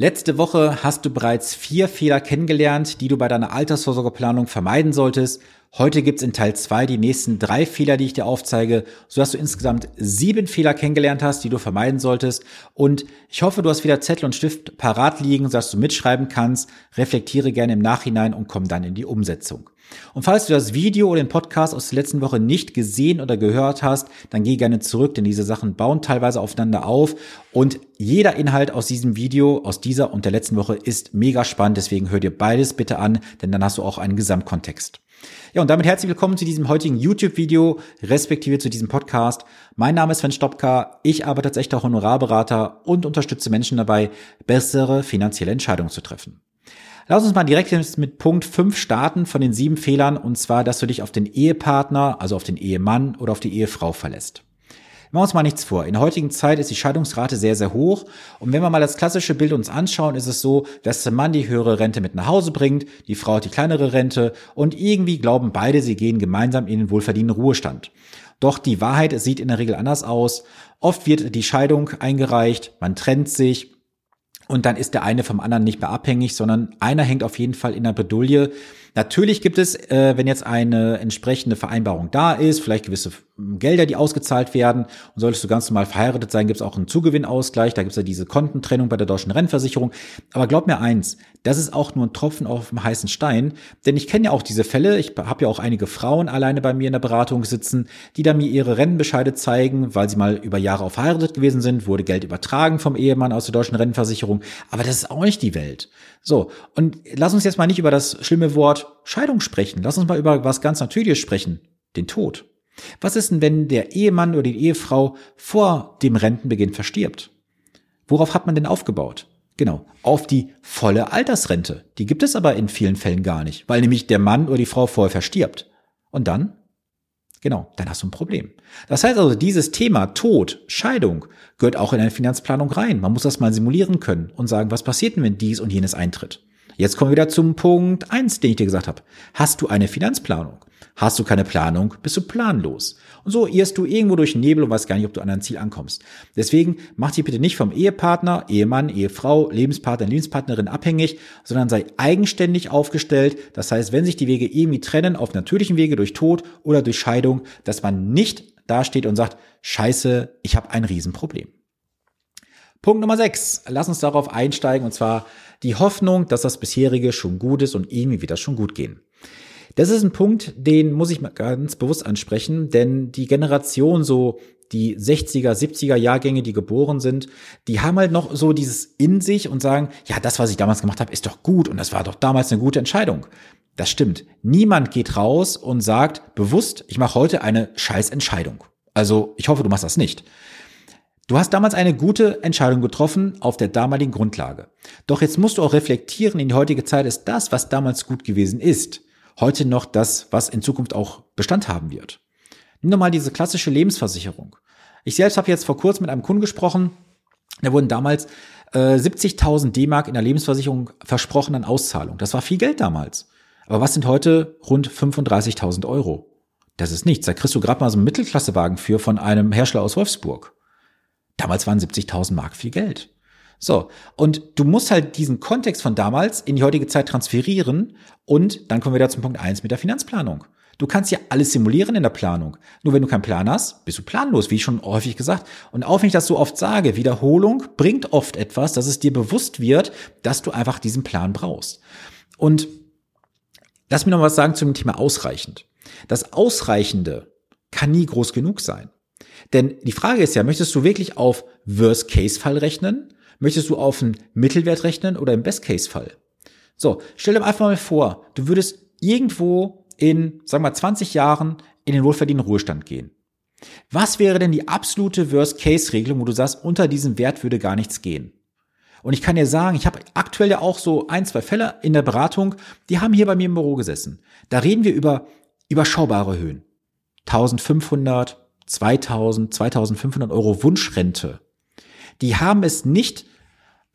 Letzte Woche hast du bereits vier Fehler kennengelernt, die du bei deiner Altersvorsorgeplanung vermeiden solltest. Heute gibt's in Teil zwei die nächsten drei Fehler, die ich dir aufzeige, sodass du insgesamt sieben Fehler kennengelernt hast, die du vermeiden solltest. Und ich hoffe, du hast wieder Zettel und Stift parat liegen, sodass du mitschreiben kannst. Reflektiere gerne im Nachhinein und komm dann in die Umsetzung. Und falls du das Video oder den Podcast aus der letzten Woche nicht gesehen oder gehört hast, dann geh gerne zurück, denn diese Sachen bauen teilweise aufeinander auf und jeder Inhalt aus diesem Video, aus dieser und der letzten Woche ist mega spannend, deswegen hör dir beides bitte an, denn dann hast du auch einen Gesamtkontext. Ja, und damit herzlich willkommen zu diesem heutigen YouTube-Video, respektive zu diesem Podcast. Mein Name ist Sven Stopka, ich arbeite als echter Honorarberater und unterstütze Menschen dabei, bessere finanzielle Entscheidungen zu treffen. Lass uns mal direkt mit Punkt 5 starten von den sieben Fehlern, und zwar, dass du dich auf den Ehepartner, also auf den Ehemann oder auf die Ehefrau verlässt. Machen wir uns mal nichts vor. In der heutigen Zeit ist die Scheidungsrate sehr, sehr hoch. Und wenn wir mal das klassische Bild uns anschauen, ist es so, dass der Mann die höhere Rente mit nach Hause bringt, die Frau hat die kleinere Rente und irgendwie glauben beide, sie gehen gemeinsam in den wohlverdienten Ruhestand. Doch die Wahrheit sieht in der Regel anders aus. Oft wird die Scheidung eingereicht, man trennt sich, und dann ist der eine vom anderen nicht mehr abhängig, sondern einer hängt auf jeden Fall in der Bedulie. Natürlich gibt es, äh, wenn jetzt eine entsprechende Vereinbarung da ist, vielleicht gewisse Gelder, die ausgezahlt werden. Und solltest du ganz normal verheiratet sein, gibt es auch einen Zugewinnausgleich. Da gibt es ja diese Kontentrennung bei der deutschen Rennversicherung. Aber glaub mir eins, das ist auch nur ein Tropfen auf dem heißen Stein. Denn ich kenne ja auch diese Fälle. Ich habe ja auch einige Frauen alleine bei mir in der Beratung sitzen, die da mir ihre Rennenbescheide zeigen, weil sie mal über Jahre auf verheiratet gewesen sind, wurde Geld übertragen vom Ehemann aus der deutschen Rennversicherung. Aber das ist auch nicht die Welt. So, und lass uns jetzt mal nicht über das schlimme Wort Scheidung sprechen. Lass uns mal über was ganz Natürliches sprechen. Den Tod. Was ist denn, wenn der Ehemann oder die Ehefrau vor dem Rentenbeginn verstirbt? Worauf hat man denn aufgebaut? Genau, auf die volle Altersrente. Die gibt es aber in vielen Fällen gar nicht, weil nämlich der Mann oder die Frau vorher verstirbt. Und dann? Genau, dann hast du ein Problem. Das heißt also, dieses Thema Tod, Scheidung gehört auch in eine Finanzplanung rein. Man muss das mal simulieren können und sagen, was passiert denn, wenn dies und jenes eintritt? Jetzt kommen wir wieder zum Punkt eins, den ich dir gesagt habe. Hast du eine Finanzplanung? Hast du keine Planung, bist du planlos. Und so irrst du irgendwo durch den Nebel und weißt gar nicht, ob du an dein Ziel ankommst. Deswegen mach dich bitte nicht vom Ehepartner, Ehemann, Ehefrau, Lebenspartner, Lebenspartnerin abhängig, sondern sei eigenständig aufgestellt. Das heißt, wenn sich die Wege irgendwie trennen, auf natürlichen Wege durch Tod oder durch Scheidung, dass man nicht dasteht und sagt, scheiße, ich habe ein Riesenproblem. Punkt Nummer 6. Lass uns darauf einsteigen und zwar die Hoffnung, dass das bisherige schon gut ist und irgendwie wird das schon gut gehen. Das ist ein Punkt, den muss ich ganz bewusst ansprechen, denn die Generation so die 60er, 70er Jahrgänge, die geboren sind, die haben halt noch so dieses in sich und sagen, ja, das, was ich damals gemacht habe, ist doch gut und das war doch damals eine gute Entscheidung. Das stimmt. Niemand geht raus und sagt bewusst, ich mache heute eine Scheißentscheidung. Also ich hoffe, du machst das nicht. Du hast damals eine gute Entscheidung getroffen auf der damaligen Grundlage. Doch jetzt musst du auch reflektieren, in die heutige Zeit ist das, was damals gut gewesen ist, heute noch das, was in Zukunft auch Bestand haben wird. Nimm doch mal diese klassische Lebensversicherung. Ich selbst habe jetzt vor kurzem mit einem Kunden gesprochen, da wurden damals äh, 70.000 D-Mark in der Lebensversicherung versprochen an Auszahlung. Das war viel Geld damals. Aber was sind heute rund 35.000 Euro? Das ist nichts. Da kriegst du gerade mal so einen Mittelklassewagen für von einem Hersteller aus Wolfsburg. Damals waren 70.000 Mark viel Geld. So, und du musst halt diesen Kontext von damals in die heutige Zeit transferieren und dann kommen wir da zum Punkt eins mit der Finanzplanung. Du kannst ja alles simulieren in der Planung. Nur wenn du keinen Plan hast, bist du planlos, wie schon häufig gesagt. Und auch wenn ich das so oft sage, Wiederholung bringt oft etwas, dass es dir bewusst wird, dass du einfach diesen Plan brauchst. Und lass mir noch was sagen zum Thema ausreichend. Das Ausreichende kann nie groß genug sein. Denn die Frage ist ja, möchtest du wirklich auf Worst-Case-Fall rechnen? Möchtest du auf einen Mittelwert rechnen oder im Best-Case-Fall? So, stell dir einfach mal vor, du würdest irgendwo in, sagen wir mal, 20 Jahren in den wohlverdienten Ruhestand gehen. Was wäre denn die absolute Worst-Case-Regelung, wo du sagst, unter diesem Wert würde gar nichts gehen? Und ich kann dir sagen, ich habe aktuell ja auch so ein, zwei Fälle in der Beratung, die haben hier bei mir im Büro gesessen. Da reden wir über überschaubare Höhen. 1500, 2000, 2500 Euro Wunschrente. Die haben es nicht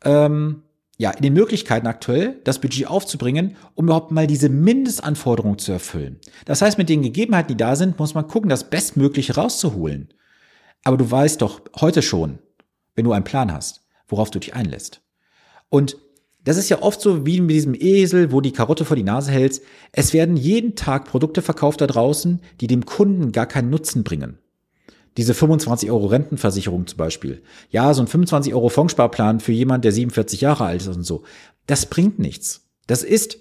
ähm, ja, in den Möglichkeiten aktuell, das Budget aufzubringen, um überhaupt mal diese Mindestanforderung zu erfüllen. Das heißt, mit den Gegebenheiten, die da sind, muss man gucken, das Bestmögliche rauszuholen. Aber du weißt doch heute schon, wenn du einen Plan hast, worauf du dich einlässt. Und das ist ja oft so wie mit diesem Esel, wo die Karotte vor die Nase hältst. Es werden jeden Tag Produkte verkauft da draußen, die dem Kunden gar keinen Nutzen bringen. Diese 25 Euro Rentenversicherung zum Beispiel. Ja, so ein 25 Euro Fondssparplan für jemand, der 47 Jahre alt ist und so. Das bringt nichts. Das ist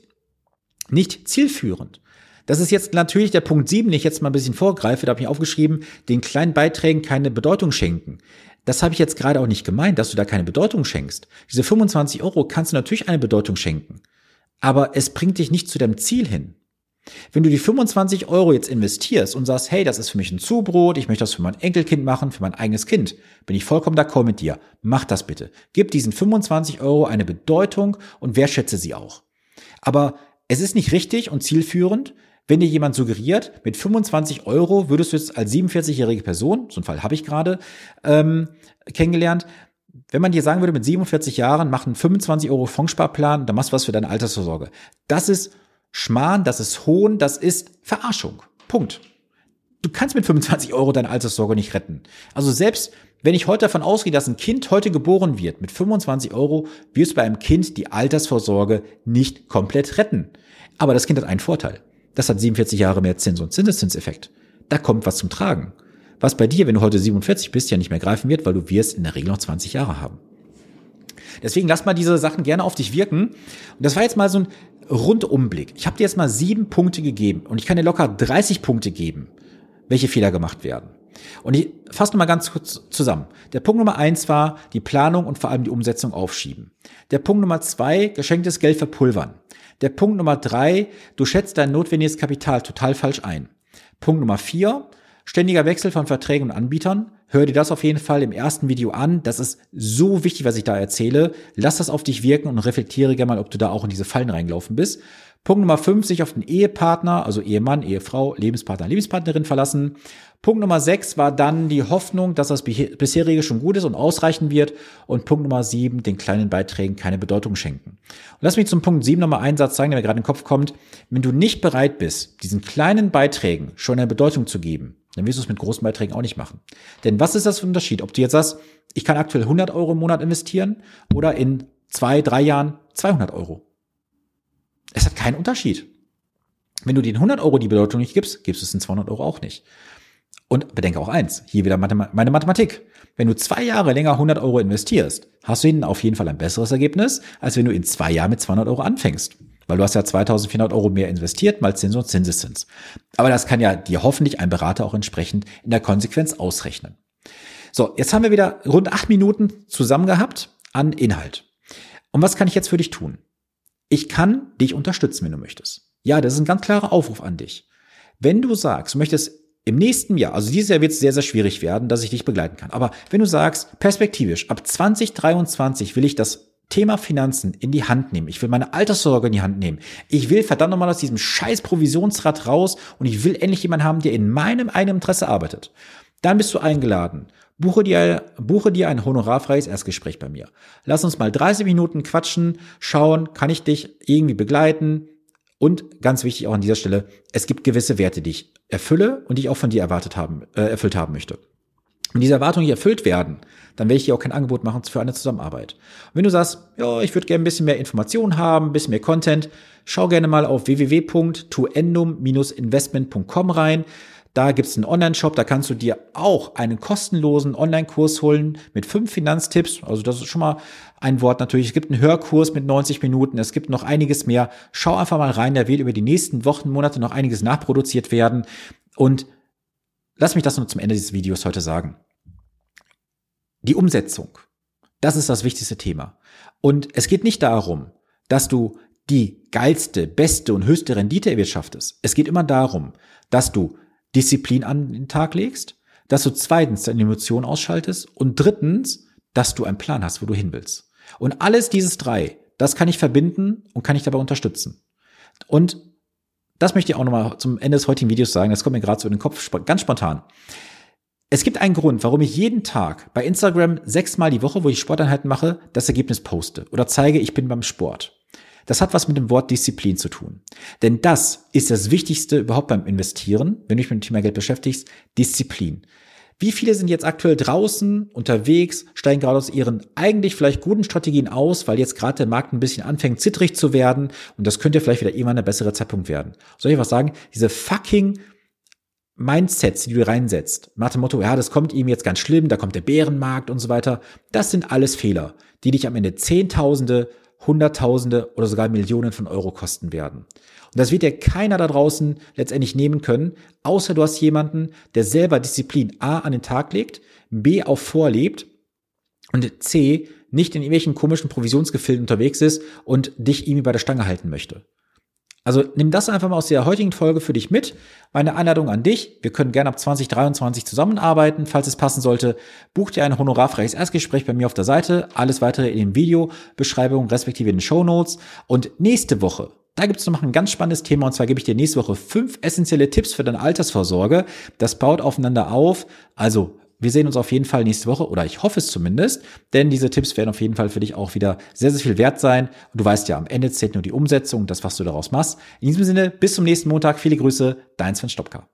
nicht zielführend. Das ist jetzt natürlich der Punkt 7, den ich jetzt mal ein bisschen vorgreife. Da habe ich aufgeschrieben, den kleinen Beiträgen keine Bedeutung schenken. Das habe ich jetzt gerade auch nicht gemeint, dass du da keine Bedeutung schenkst. Diese 25 Euro kannst du natürlich eine Bedeutung schenken. Aber es bringt dich nicht zu deinem Ziel hin. Wenn du die 25 Euro jetzt investierst und sagst, hey, das ist für mich ein Zubrot, ich möchte das für mein Enkelkind machen, für mein eigenes Kind, bin ich vollkommen d'accord mit dir. Mach das bitte. Gib diesen 25 Euro eine Bedeutung und wertschätze sie auch. Aber es ist nicht richtig und zielführend, wenn dir jemand suggeriert, mit 25 Euro würdest du jetzt als 47-jährige Person, so einen Fall habe ich gerade ähm, kennengelernt, wenn man dir sagen würde, mit 47 Jahren machen 25 Euro Fondssparplan, dann machst du was für deine Altersvorsorge. Das ist Schmarrn, das ist Hohn, das ist Verarschung. Punkt. Du kannst mit 25 Euro deine Alterssorge nicht retten. Also selbst wenn ich heute davon ausgehe, dass ein Kind heute geboren wird, mit 25 Euro wirst du bei einem Kind die Altersvorsorge nicht komplett retten. Aber das Kind hat einen Vorteil. Das hat 47 Jahre mehr Zins- und Zinseszinseffekt. Da kommt was zum Tragen. Was bei dir, wenn du heute 47 bist, ja nicht mehr greifen wird, weil du wirst in der Regel noch 20 Jahre haben. Deswegen lass mal diese Sachen gerne auf dich wirken. Und das war jetzt mal so ein Rundumblick. Ich habe dir jetzt mal sieben Punkte gegeben und ich kann dir locker 30 Punkte geben, welche Fehler gemacht werden. Und ich fasse nochmal ganz kurz zusammen. Der Punkt Nummer eins war die Planung und vor allem die Umsetzung aufschieben. Der Punkt Nummer zwei, geschenktes Geld verpulvern. Der Punkt Nummer drei, du schätzt dein notwendiges Kapital total falsch ein. Punkt Nummer vier, ständiger Wechsel von Verträgen und Anbietern. Hör dir das auf jeden Fall im ersten Video an. Das ist so wichtig, was ich da erzähle. Lass das auf dich wirken und reflektiere gerne mal, ob du da auch in diese Fallen reingelaufen bist. Punkt Nummer fünf, sich auf den Ehepartner, also Ehemann, Ehefrau, Lebenspartner, Lebenspartnerin verlassen. Punkt Nummer sechs war dann die Hoffnung, dass das bisherige schon gut ist und ausreichen wird. Und Punkt Nummer sieben, den kleinen Beiträgen keine Bedeutung schenken. Und lass mich zum Punkt sieben nochmal einen Satz sagen, der mir gerade in den Kopf kommt. Wenn du nicht bereit bist, diesen kleinen Beiträgen schon eine Bedeutung zu geben, dann wirst du es mit großen Beiträgen auch nicht machen. Denn was ist das für ein Unterschied? Ob du jetzt sagst, ich kann aktuell 100 Euro im Monat investieren oder in zwei, drei Jahren 200 Euro. Es hat keinen Unterschied. Wenn du den 100 Euro die Bedeutung nicht gibst, gibst du es in 200 Euro auch nicht. Und bedenke auch eins, hier wieder meine Mathematik. Wenn du zwei Jahre länger 100 Euro investierst, hast du ihnen auf jeden Fall ein besseres Ergebnis, als wenn du in zwei Jahren mit 200 Euro anfängst. Weil du hast ja 2400 Euro mehr investiert, mal Zins und Zinseszins. Aber das kann ja dir hoffentlich ein Berater auch entsprechend in der Konsequenz ausrechnen. So, jetzt haben wir wieder rund acht Minuten zusammen gehabt an Inhalt. Und was kann ich jetzt für dich tun? Ich kann dich unterstützen, wenn du möchtest. Ja, das ist ein ganz klarer Aufruf an dich. Wenn du sagst, du möchtest im nächsten Jahr, also dieses Jahr wird es sehr, sehr schwierig werden, dass ich dich begleiten kann. Aber wenn du sagst, perspektivisch, ab 2023 will ich das Thema Finanzen in die Hand nehmen. Ich will meine Alterssorge in die Hand nehmen. Ich will verdammt nochmal aus diesem scheiß Provisionsrad raus und ich will endlich jemanden haben, der in meinem eigenen Interesse arbeitet. Dann bist du eingeladen. Buche dir, buche dir ein honorarfreies Erstgespräch bei mir. Lass uns mal 30 Minuten quatschen, schauen, kann ich dich irgendwie begleiten? Und ganz wichtig auch an dieser Stelle, es gibt gewisse Werte, die ich erfülle und die ich auch von dir erwartet haben, äh, erfüllt haben möchte. Wenn diese Erwartungen nicht erfüllt werden, dann werde ich dir auch kein Angebot machen für eine Zusammenarbeit. Und wenn du sagst, ja, ich würde gerne ein bisschen mehr Informationen haben, ein bisschen mehr Content, schau gerne mal auf www.tuendum-investment.com rein. Da gibt's einen Online-Shop, da kannst du dir auch einen kostenlosen Online-Kurs holen mit fünf Finanztipps. Also das ist schon mal ein Wort natürlich. Es gibt einen Hörkurs mit 90 Minuten, es gibt noch einiges mehr. Schau einfach mal rein, da wird über die nächsten Wochen, Monate noch einiges nachproduziert werden. Und lass mich das nur zum Ende dieses Videos heute sagen. Die Umsetzung, das ist das wichtigste Thema. Und es geht nicht darum, dass du die geilste, beste und höchste Rendite erwirtschaftest. Es geht immer darum, dass du Disziplin an den Tag legst, dass du zweitens deine Emotionen ausschaltest und drittens, dass du einen Plan hast, wo du hin willst. Und alles dieses drei, das kann ich verbinden und kann ich dabei unterstützen. Und das möchte ich auch nochmal zum Ende des heutigen Videos sagen, das kommt mir gerade so in den Kopf, ganz spontan. Es gibt einen Grund, warum ich jeden Tag bei Instagram sechsmal die Woche, wo ich Sporteinheiten mache, das Ergebnis poste oder zeige, ich bin beim Sport. Das hat was mit dem Wort Disziplin zu tun. Denn das ist das Wichtigste überhaupt beim Investieren, wenn du dich mit dem Thema Geld beschäftigst, Disziplin. Wie viele sind jetzt aktuell draußen, unterwegs, steigen gerade aus ihren eigentlich vielleicht guten Strategien aus, weil jetzt gerade der Markt ein bisschen anfängt zittrig zu werden und das könnte vielleicht wieder irgendwann ein besserer Zeitpunkt werden. Soll ich was sagen? Diese fucking Mindsets, die du reinsetzt, nach dem Motto, ja, das kommt ihm jetzt ganz schlimm, da kommt der Bärenmarkt und so weiter, das sind alles Fehler, die dich am Ende Zehntausende, Hunderttausende oder sogar Millionen von Euro kosten werden. Und das wird dir keiner da draußen letztendlich nehmen können, außer du hast jemanden, der selber Disziplin A an den Tag legt, B auf vorlebt und C nicht in irgendwelchen komischen Provisionsgefilden unterwegs ist und dich irgendwie bei der Stange halten möchte. Also nimm das einfach mal aus der heutigen Folge für dich mit. Meine Einladung an dich. Wir können gerne ab 2023 zusammenarbeiten. Falls es passen sollte, buch dir ein honorarfreies Erstgespräch bei mir auf der Seite. Alles weitere in den Videobeschreibungen respektive in den Show Notes. Und nächste Woche, da gibt es noch ein ganz spannendes Thema und zwar gebe ich dir nächste Woche fünf essentielle Tipps für deine Altersvorsorge. Das baut aufeinander auf. Also wir sehen uns auf jeden Fall nächste Woche oder ich hoffe es zumindest, denn diese Tipps werden auf jeden Fall für dich auch wieder sehr, sehr viel wert sein. Du weißt ja, am Ende zählt nur die Umsetzung, das, was du daraus machst. In diesem Sinne, bis zum nächsten Montag. Viele Grüße, dein Sven Stopka.